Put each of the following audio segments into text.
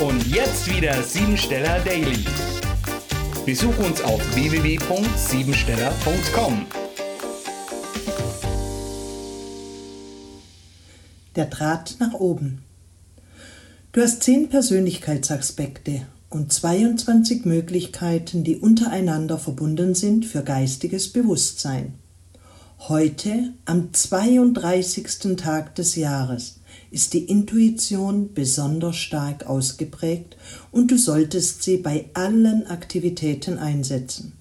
Und jetzt wieder Siebensteller Daily. Besuch uns auf www.siebensteller.com. Der Draht nach oben. Du hast zehn Persönlichkeitsaspekte und 22 Möglichkeiten, die untereinander verbunden sind für geistiges Bewusstsein. Heute, am 32. Tag des Jahres, ist die Intuition besonders stark ausgeprägt und du solltest sie bei allen Aktivitäten einsetzen.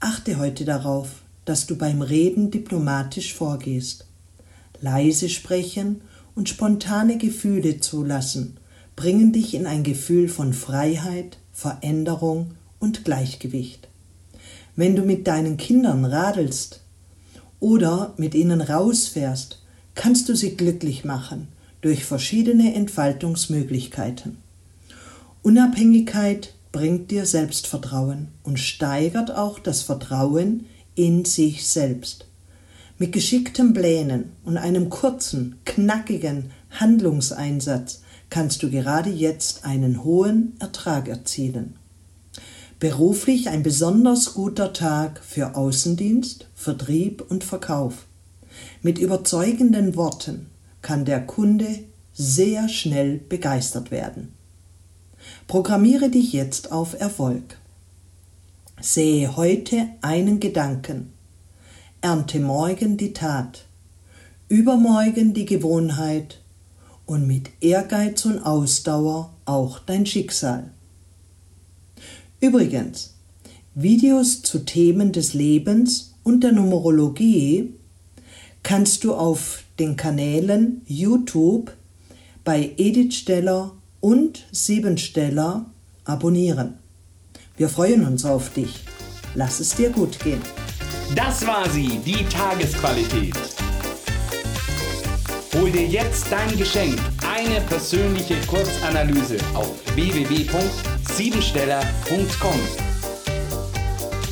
Achte heute darauf, dass du beim Reden diplomatisch vorgehst leise sprechen und spontane Gefühle zulassen, bringen dich in ein Gefühl von Freiheit, Veränderung und Gleichgewicht. Wenn du mit deinen Kindern radelst oder mit ihnen rausfährst, kannst du sie glücklich machen durch verschiedene Entfaltungsmöglichkeiten. Unabhängigkeit bringt dir Selbstvertrauen und steigert auch das Vertrauen in sich selbst. Mit geschickten Plänen und einem kurzen, knackigen Handlungseinsatz kannst du gerade jetzt einen hohen Ertrag erzielen. Beruflich ein besonders guter Tag für Außendienst, Vertrieb und Verkauf. Mit überzeugenden Worten kann der Kunde sehr schnell begeistert werden. Programmiere dich jetzt auf Erfolg. Sehe heute einen Gedanken, ernte morgen die Tat, übermorgen die Gewohnheit und mit Ehrgeiz und Ausdauer auch dein Schicksal. Übrigens, Videos zu Themen des Lebens und der Numerologie kannst du auf den Kanälen YouTube bei Edith Steller und Siebensteller abonnieren. Wir freuen uns auf dich. Lass es dir gut gehen. Das war sie, die Tagesqualität. Hol dir jetzt dein Geschenk, eine persönliche Kurzanalyse auf www.siebensteller.com.